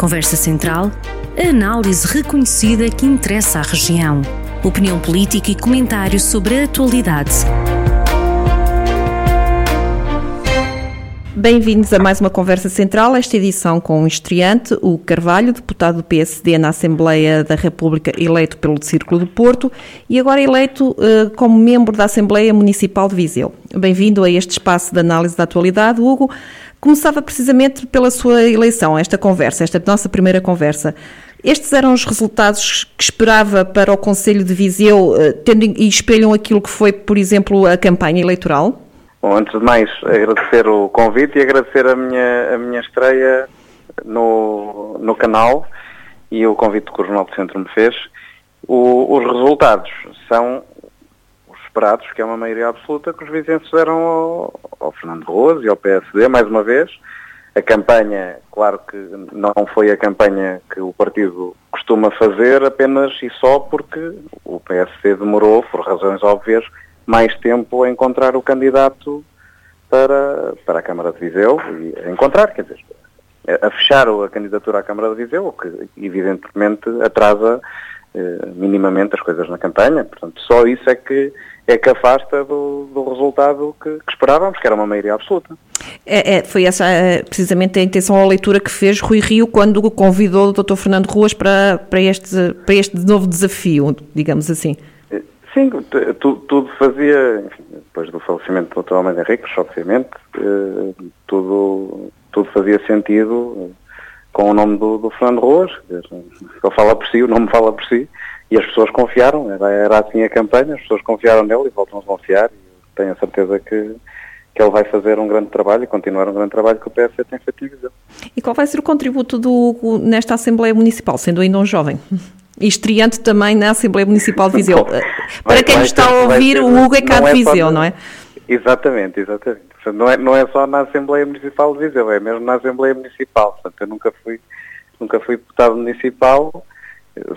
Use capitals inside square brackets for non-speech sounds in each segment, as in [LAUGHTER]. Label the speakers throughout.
Speaker 1: Conversa Central, a análise reconhecida que interessa à região. Opinião política e comentários sobre a atualidade.
Speaker 2: Bem-vindos a mais uma Conversa Central, esta edição com o estreante, o Carvalho, deputado do PSD na Assembleia da República, eleito pelo Círculo do Porto e agora eleito uh, como membro da Assembleia Municipal de Viseu. Bem-vindo a este espaço de análise da atualidade, Hugo. Começava precisamente pela sua eleição, esta conversa, esta nossa primeira conversa. Estes eram os resultados que esperava para o Conselho de Viseu, uh, tendo, e espelham aquilo que foi, por exemplo, a campanha eleitoral?
Speaker 3: Bom, antes de mais, agradecer o convite e agradecer a minha, a minha estreia no, no canal e o convite que o Jornal do Centro me fez. O, os resultados são esperados, que é uma maioria absoluta, que os vizinhos deram ao, ao Fernando Rosa e ao PSD, mais uma vez. A campanha, claro que não foi a campanha que o partido costuma fazer apenas e só porque o PSD demorou, por razões óbvias, mais tempo a encontrar o candidato para, para a Câmara de Viseu e a encontrar, quer dizer, a fechar a candidatura à Câmara de Viseu, o que evidentemente atrasa minimamente as coisas na campanha. Portanto, só isso é que é que afasta do, do resultado que, que, esperávamos, que era uma maioria absoluta.
Speaker 2: É, é, foi essa é, precisamente a intenção à leitura que fez Rui Rio quando convidou o Dr. Fernando Ruas para, para, este, para este novo desafio, digamos assim.
Speaker 3: Sim, tudo, tudo fazia, enfim, depois do falecimento do Dr. Almeida Henriques, obviamente, eh, tudo, tudo fazia sentido eh, com o nome do, do Fernando Roas, ele fala por si, o nome fala por si, e as pessoas confiaram, era, era assim a campanha, as pessoas confiaram nele e voltam a confiar, e tenho a certeza que, que ele vai fazer um grande trabalho e continuar um grande trabalho que o PS tem feito em Viseu.
Speaker 2: E qual vai ser o contributo do nesta Assembleia Municipal, sendo ainda um jovem? e estreante também na Assembleia Municipal de Viseu. [LAUGHS] Para quem nos está a ouvir, o Hugo é cá de é Viseu, não é?
Speaker 3: Exatamente, exatamente. Não é, não é só na Assembleia Municipal de Viseu, é mesmo na Assembleia Municipal. Portanto, eu nunca fui, nunca fui deputado municipal,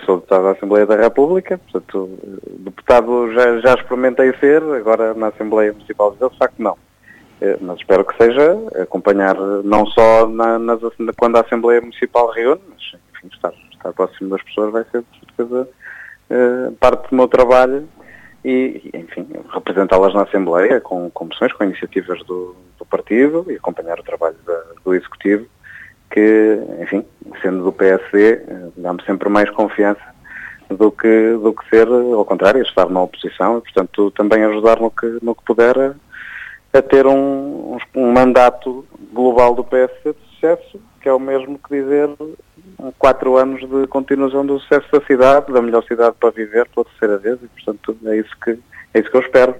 Speaker 3: sou deputado da Assembleia da República, portanto, deputado já, já experimentei ser, agora na Assembleia Municipal de Viseu, de facto não. Eh, mas espero que seja acompanhar não só na, nas, quando a Assembleia Municipal reúne, mas enfim, estar estar próximo das pessoas vai ser, de certeza, uh, parte do meu trabalho e, enfim, representá-las na Assembleia com, com moções, com iniciativas do, do, partido e acompanhar o trabalho da, do Executivo, que, enfim, sendo do PSD, uh, dá-me sempre mais confiança do que, do que ser, ao contrário, estar na oposição e, portanto, também ajudar no que, no que puder a, a ter um, um, mandato global do PSD sucesso, que é o mesmo que dizer quatro anos de continuação do sucesso da cidade, da melhor cidade para viver pela terceira vez e, portanto, é isso que, é isso que eu espero.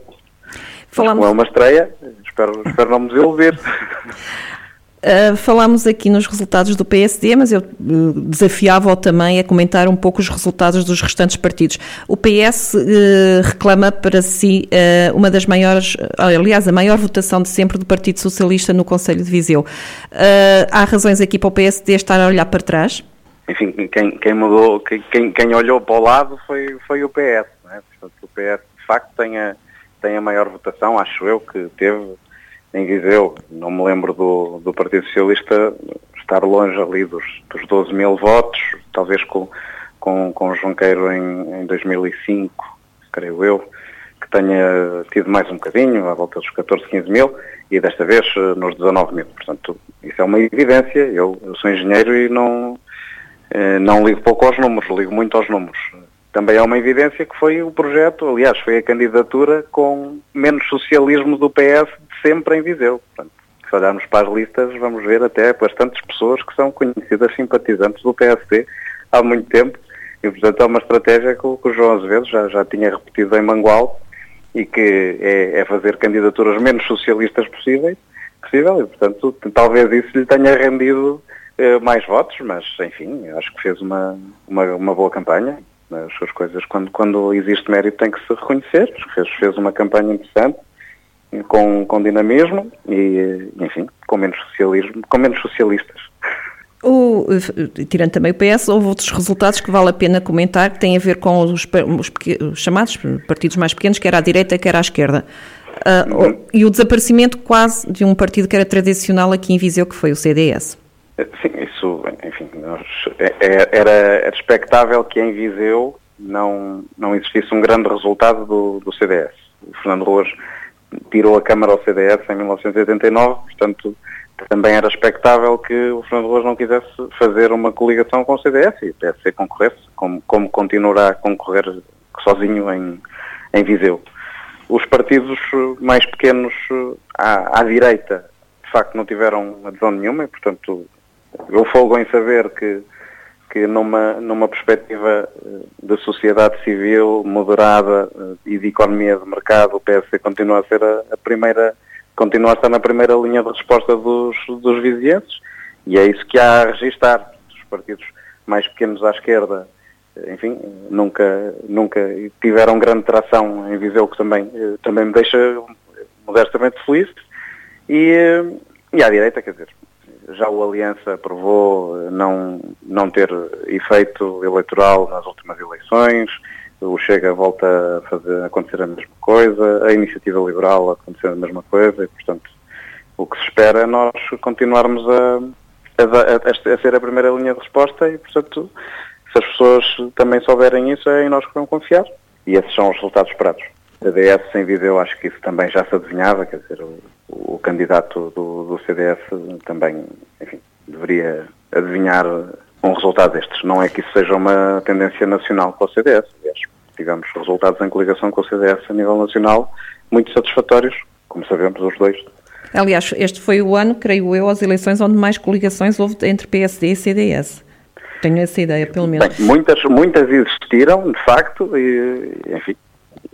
Speaker 3: Falamos... Como é uma estreia, espero, espero não me desiludir. [LAUGHS]
Speaker 2: Uh, falamos aqui nos resultados do PSD, mas eu uh, desafiava-o também a comentar um pouco os resultados dos restantes partidos. O PS uh, reclama para si uma das maiores, aliás, a maior votação de sempre do Partido Socialista no Conselho de Viseu. há razões aqui para o PSD estar a olhar para trás?
Speaker 3: Enfim, quem, quem mudou, quem, quem olhou para o lado foi, foi o PS. Não é? Portanto, o PS de facto tem a, tem a maior votação, acho eu, que teve em Viseu. Não me lembro do, do Partido Socialista estar longe ali dos, dos 12 mil votos, talvez com, com, com Junqueiro em, em 2005, creio eu, que tenha tido mais um bocadinho, à volta dos 14, 15 mil, e desta vez eh, nos 19 mil. Portanto, isso é uma evidência. Eu, eu sou engenheiro e não, eh, não ligo pouco aos números, ligo muito aos números. Também é uma evidência que foi o projeto, aliás, foi a candidatura com menos socialismo do PS sempre em Viseu. Portanto, se olharmos para as listas, vamos ver até bastantes pessoas que são conhecidas simpatizantes do PSD há muito tempo. E, portanto, é uma estratégia que o, que o João Azevedo já, já tinha repetido em Mangual e que é, é fazer candidaturas menos socialistas possíveis, possível. E, portanto, talvez isso lhe tenha rendido eh, mais votos, mas, enfim, acho que fez uma, uma, uma boa campanha as suas coisas, quando, quando existe mérito tem que se reconhecer, fez, fez uma campanha interessante, com, com dinamismo e, enfim, com menos socialismo, com menos socialistas.
Speaker 2: O, tirando também o PS, houve outros resultados que vale a pena comentar, que têm a ver com os, os, os chamados partidos mais pequenos, quer à direita, quer à esquerda. Uh. E o desaparecimento quase de um partido que era tradicional aqui em Viseu, que foi o CDS.
Speaker 3: Sim, isso, enfim, nós, é, é, era, era expectável que em Viseu não, não existisse um grande resultado do, do CDS. O Fernando Ruas tirou a Câmara ao CDS em 1989, portanto também era expectável que o Fernando Ruas não quisesse fazer uma coligação com o CDS e o PSC concorresse, como, como continuará a concorrer sozinho em, em Viseu. Os partidos mais pequenos à, à direita, de facto, não tiveram adesão nenhuma e, portanto, eu folgo em saber que, que numa, numa perspectiva eh, de sociedade civil moderada eh, e de economia de mercado, o PSD continua a ser a, a primeira, continua a estar na primeira linha de resposta dos, dos vizinhenses e é isso que há a registar. Os partidos mais pequenos à esquerda, eh, enfim, nunca, nunca tiveram grande tração em Viseu, que também, também me deixa modestamente feliz. E, e à direita, quer dizer, já o Aliança aprovou não, não ter efeito eleitoral nas últimas eleições, o Chega volta a fazer acontecer a mesma coisa, a Iniciativa Liberal a acontecer a mesma coisa e, portanto, o que se espera é nós continuarmos a, a, a ser a primeira linha de resposta e, portanto, se as pessoas também souberem isso, é em nós que vão confiar. E esses são os resultados esperados. A DS sem vídeo, acho que isso também já se adivinhava, quer dizer, o, o candidato do, do, CDS também, enfim, deveria adivinhar um resultado destes. Não é que isso seja uma tendência nacional para o CDS, aliás, tivemos resultados em coligação com o CDS a nível nacional muito satisfatórios, como sabemos os dois.
Speaker 2: Aliás, este foi o ano, creio eu, as eleições onde mais coligações houve entre PSD e CDS. Tenho essa ideia, pelo menos.
Speaker 3: Bem, muitas, muitas existiram, de facto, e, enfim,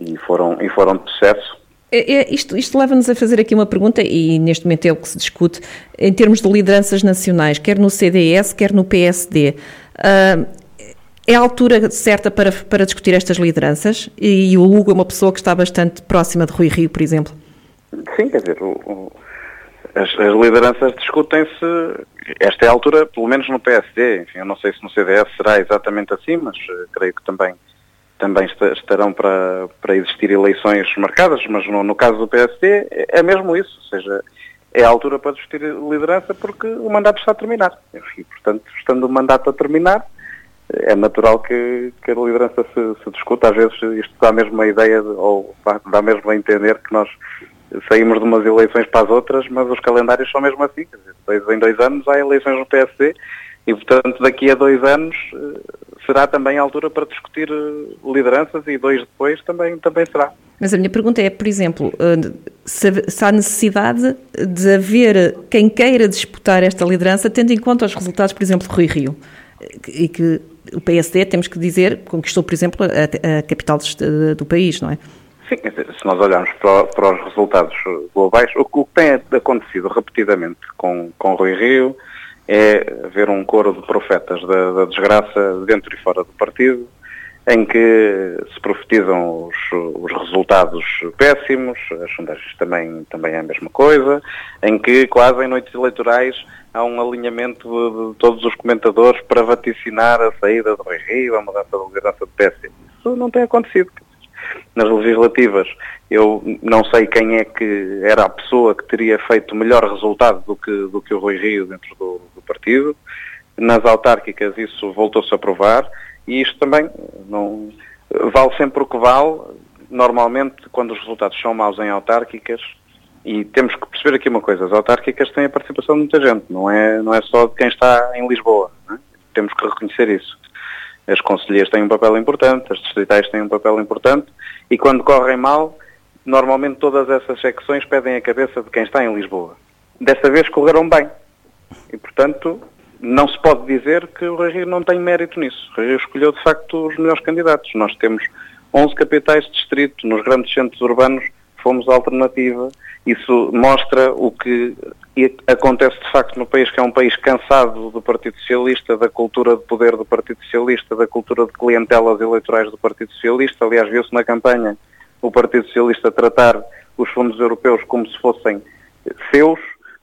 Speaker 3: e foram, e foram de sucesso.
Speaker 2: É, é, isto, isto leva-nos a fazer aqui uma pergunta, e neste momento é o que se discute, em termos de lideranças nacionais, quer no CDS, quer no PSD. Uh, é a altura certa para, para discutir estas lideranças? E, o Hugo é uma pessoa que está bastante próxima de Rui Rio, por exemplo.
Speaker 3: Sim, quer dizer, o, o, as, as, lideranças discutem-se, esta é a altura, pelo menos no PSD, enfim, eu não sei se no CDS será exatamente assim, mas uh, creio que também também estarão para, para existir eleições marcadas, mas no, no caso do PSD é, é mesmo isso, ou seja, é a altura para discutir liderança porque o mandato está a terminar. E, portanto, estando o mandato a terminar, é natural que, que a liderança se, se discuta. Às vezes isto dá mesmo a ideia, de, ou dá mesmo a entender que nós saímos de umas eleições para as outras, mas os calendários são mesmo assim. Dizer, em dois anos há eleições no PSD e, portanto, daqui a dois anos eh, será também a altura para discutir eh, lideranças e dois depois também, também será.
Speaker 2: Mas a minha pergunta é, por exemplo, eh, se, há necessidade de haver quem queira disputar esta liderança, tendo em conta os resultados, por exemplo, de Rui Rio, e que o PSD, temos que dizer, conquistou, por exemplo, a, a capital do, do país, não é?
Speaker 3: Sim, se nós olharmos para, para os resultados globais, o, o, que tem acontecido repetidamente com, com Rui Rio, é ver um coro de profetas da, da, desgraça dentro e fora do partido, em que se profetizam os, os, resultados péssimos, as sondagens também, também é a mesma coisa, em que quase em noites eleitorais há um alinhamento de, de todos os comentadores para vaticinar a saída do Rui Rio, a mudança da liderança do PS. Isso não tem acontecido. Nas legislativas, eu não sei quem é que era a pessoa que teria feito melhor resultado do que, do que o Rui Rio dentro do partido. Nas autárquicas isso voltou-se a provar e isto também não vale sempre o que vale. Normalmente, quando os resultados são maus em autárquicas, e temos que perceber aqui uma coisa, as autárquicas têm a participação de muita gente, não é, não é só de quem está em Lisboa. É? Temos que reconhecer isso. As conselheiras têm um papel importante, as distritais têm um papel importante, e quando correm mal, normalmente todas essas secções pedem a cabeça de quem está em Lisboa. Desta vez correram bem. E, portanto, não se pode dizer que o Rio não tem mérito nisso. O Rio escolheu, de facto, os melhores candidatos. Nós temos 11 capitais de distrito. Nos grandes centros urbanos fomos a alternativa. Isso mostra o que acontece, de facto, no país, que é um país cansado do Partido Socialista, da cultura de poder do Partido Socialista, da cultura de clientelas eleitorais do Partido Socialista. Aliás, viu-se na campanha o Partido Socialista tratar os fundos europeus como se fossem seus,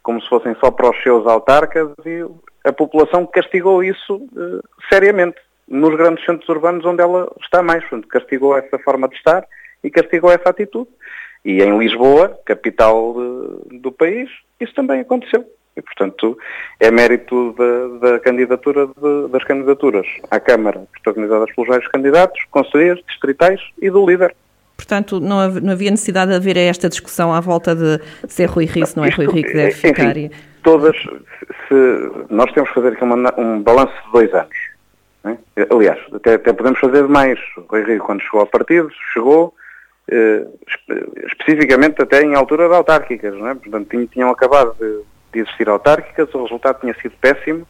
Speaker 3: como se fossem só para os seus autarcas e a população castigou isso uh, seriamente nos grandes centros urbanos onde ela está mais. Portanto, castigou essa forma de estar e castigou essa atitude. E em Lisboa, capital de, do país, isso também aconteceu. E, portanto, é mérito da, da candidatura de, das candidaturas à Câmara, protagonizadas pelos vários candidatos, conselheiros, distritais e do líder.
Speaker 2: Portanto, não havia necessidade de haver esta discussão à volta de se é Rui Rio, se não é Rui Rio que deve enfim, ficar.
Speaker 3: Todas, se, nós temos que fazer aqui uma, um balanço de dois anos. É? Aliás, até, até, podemos fazer mais. O Rui Rio, quando chegou ao partido, chegou eh, especificamente até em altura de autárquicas. Não é? Portanto, tinham, tinham acabado de, de existir autárquicas, o resultado tinha sido péssimo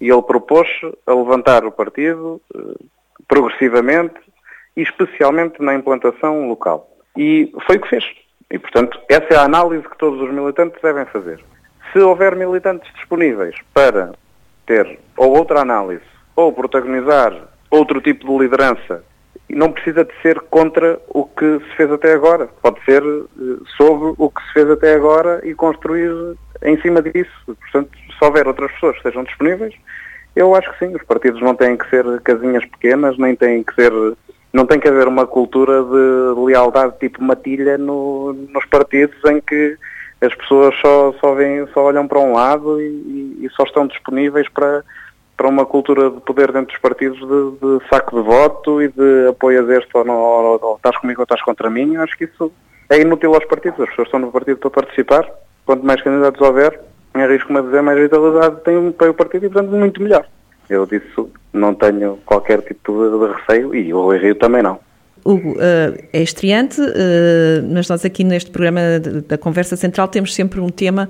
Speaker 3: e ele propôs a levantar o partido eh, progressivamente e especialmente na implantação local. E foi o que fez. E, portanto, essa é a análise que todos os militantes devem fazer. Se houver militantes disponíveis para ter ou outra análise, ou protagonizar outro tipo de liderança, não precisa de ser contra o que se fez até agora. Pode ser eh, sobre o que se fez até agora e construir em cima disso. Portanto, se houver outras pessoas que estejam disponíveis, eu acho que sim, os partidos não têm que ser casinhas pequenas, nem têm que ser não tem que haver uma cultura de lealdade tipo matilha no, nos partidos em que as pessoas só, só, vêm, só olham para um lado e, e, só estão disponíveis para, para uma cultura de poder dentro dos partidos de, de saco de voto e de apoias este ou, não, ou, ou estás comigo ou estás contra mim. Eu acho que isso é inútil aos partidos. As pessoas estão no partido para participar. Quanto mais candidatos houver, arrisco-me a dizer, mais vitalidade tem um, o partido e, portanto, muito melhor. Eu disso não tenho qualquer tipo de, receio e o Rui Rio também não.
Speaker 2: Hugo, uh, é estreante, uh, mas nós aqui neste programa da Conversa Central temos sempre um tema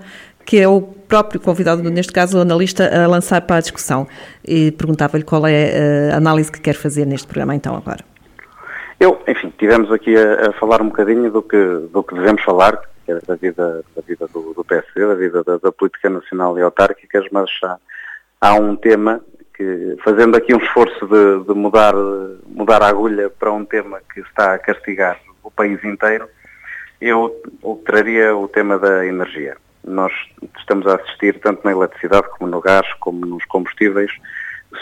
Speaker 2: que é o próprio convidado, neste caso o analista, a lançar para a discussão. E perguntava-lhe qual é eh, a análise que quer fazer neste programa então agora.
Speaker 3: Eu, enfim, tivemos aqui a, a falar um bocadinho do que, do que devemos falar, que é da vida, da vida do, do PSD, da vida da, da política nacional e autárquicas, mas há, há um tema que, fazendo aqui um esforço de, de, mudar, mudar a agulha para um tema que está a castigar o país inteiro, eu traria o tema da energia. Nós estamos a assistir, tanto na eletricidade como no gás, como nos combustíveis,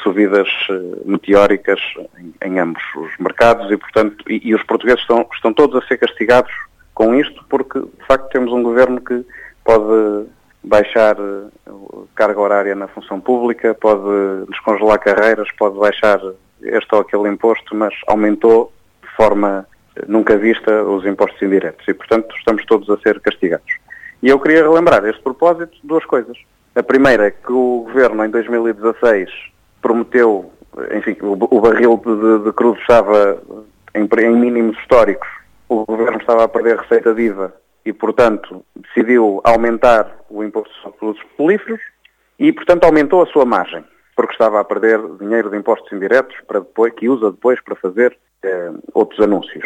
Speaker 3: subidas eh, meteóricas em, em ambos os mercados e, portanto, e, e, os portugueses estão, estão todos a ser castigados com isto porque, de facto, temos um governo que pode baixar eh, carga horária na função pública, pode descongelar carreiras, pode baixar este ou aquele imposto, mas aumentou de forma eh, nunca vista os impostos indiretos e, portanto, estamos todos a ser castigados. E eu queria relembrar este propósito duas coisas. A primeira é que o Governo, em 2016, prometeu, enfim, o, barril de, de crudo estava em, em mínimos históricos, o Governo estava a perder receita viva e, portanto, decidiu aumentar o imposto sobre produtos políferos e, portanto, aumentou a sua margem, porque estava a perder dinheiro de impostos indiretos para depois, que usa depois para fazer eh, outros anúncios.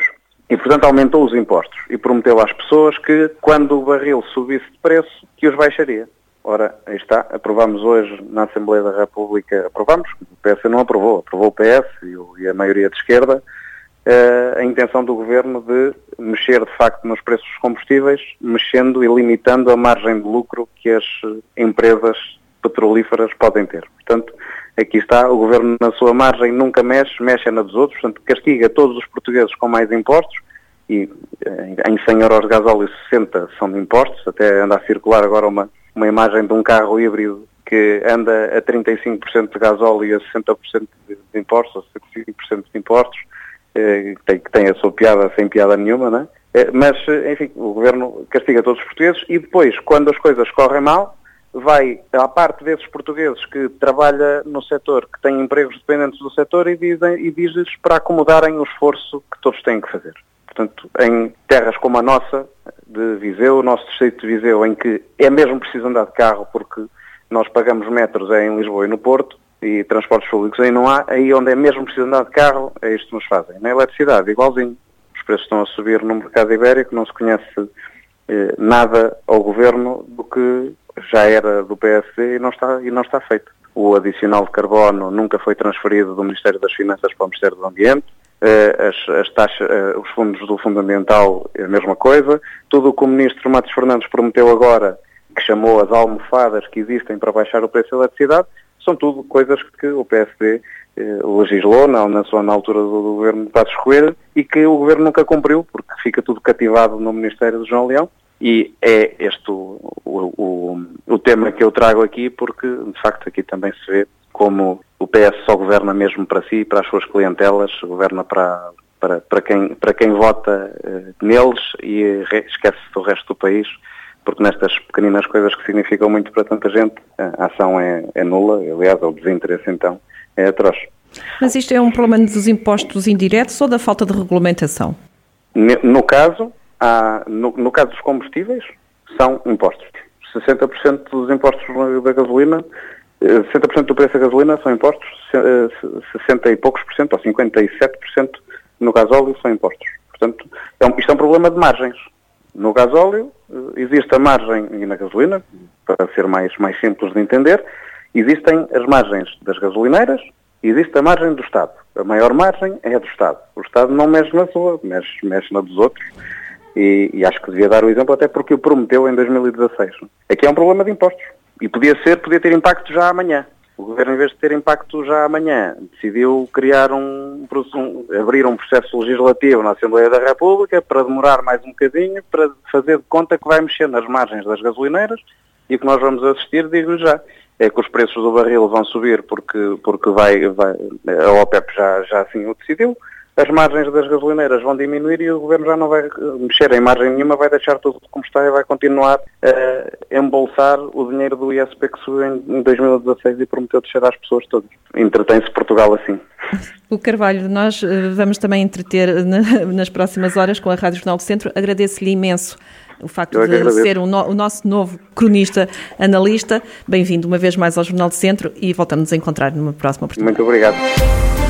Speaker 3: E, portanto, aumentou os impostos e prometeu às pessoas que, quando o barril subisse de preço, que os baixaria. Ora, aí está, aprovamos hoje na Assembleia da República, aprovamos, o PS não aprovou, aprovou o PS e, a maioria de esquerda, a intenção do Governo de mexer de facto nos preços dos combustíveis, mexendo e limitando a margem de lucro que as empresas petrolíferas podem ter. Portanto, aqui está, o Governo na sua margem nunca mexe, mexe na dos outros, portanto castiga todos os portugueses com mais impostos, e eh, em 100 euros de gasóleo 60 são de impostos, até anda a circular agora uma, uma imagem de um carro híbrido que anda a 35% de gasóleo e a 60% de impostos, ou 65% de impostos, eh, que tem, que tem a sua piada sem piada nenhuma, né? mas, eh, enfim, o Governo castiga todos os portugueses e depois, quando as coisas correm mal, vai à parte desses portugueses que trabalha no setor, que têm empregos dependentes do setor e, dizem, e diz-lhes para acomodarem o esforço que todos têm que fazer. Portanto, em terras como a nossa, de Viseu, o nosso distrito de Viseu, em que é mesmo preciso andar de carro porque nós pagamos metros é em Lisboa e no Porto, e transportes públicos aí não há, aí onde é mesmo preciso andar de carro, é isto que nos fazem. Na eletricidade, igualzinho. Os preços estão a subir no mercado ibérico, não se conhece eh, nada ao governo do que já era do PSD e não, está, e não está feito. O adicional de carbono nunca foi transferido do Ministério das Finanças para o Ministério do Ambiente. Eh, as, as taxas, eh, os fundos do Fundamental é a mesma coisa. Tudo o que o Ministro Matos Fernandes prometeu agora, que chamou as almofadas que existem para baixar o preço da eletricidade, são tudo coisas que o PSD eh, legislou na, na, sua, na altura do, governo de Passos Coelho e que o governo nunca cumpriu, porque fica tudo cativado no Ministério do João Leão. E é este o, o, o, o tema que eu trago aqui, porque de facto aqui também se vê como o PS só governa mesmo para si, para as suas clientelas, governa para, para, para, quem, para quem vota uh, neles e esquece do resto do país, porque nestas pequeninas coisas que significam muito para tanta gente, a ação é, é nula, aliás, o desinteresse então é atroz.
Speaker 2: Mas isto é um problema dos impostos indiretos ou da falta de regulamentação?
Speaker 3: No caso, há, no, no caso dos combustíveis, são impostos. 60% dos impostos da gasolina 60% do preço da gasolina são impostos, 60 eh, e poucos por cento, ou 57% no gasóleo são impostos. Portanto, é um, isto é um problema de margens. No gasóleo eh, existe a margem, e na gasolina, para ser mais, mais simples de entender, existem as margens das gasolineiras existe a margem do Estado. A maior margem é a do Estado. O Estado não mexe na sua, mexe, mexe na dos outros. E, e acho que devia dar o exemplo até porque o prometeu em 2016. Aqui é um problema de impostos. E podia ser, podia ter impacto já amanhã. O Governo, em vez de ter impacto já amanhã, decidiu criar um, um, abrir um processo legislativo na Assembleia da República para demorar mais um bocadinho, para fazer de conta que vai mexer nas margens das gasolineiras e o que nós vamos assistir, digo já, é que os preços do barril vão subir porque, porque vai, vai, a OPEP já, já assim o decidiu, as margens das gasolineiras vão diminuir e o Governo já não vai mexer em margem nenhuma, vai deixar tudo como está e vai continuar a embolsar o dinheiro do ISP que subiu em 2016 e prometeu descer às pessoas todas. Entretém-se Portugal assim.
Speaker 2: O Carvalho, nós eh, vamos também entreter [LAUGHS] nas próximas horas com a Rádio Jornal do Centro. Agradeço-lhe imenso o facto de agradeço. ser o, no, o, nosso novo cronista analista. Bem-vindo uma vez mais ao Jornal do Centro e voltamos a encontrar numa próxima oportunidade.
Speaker 3: Muito obrigado.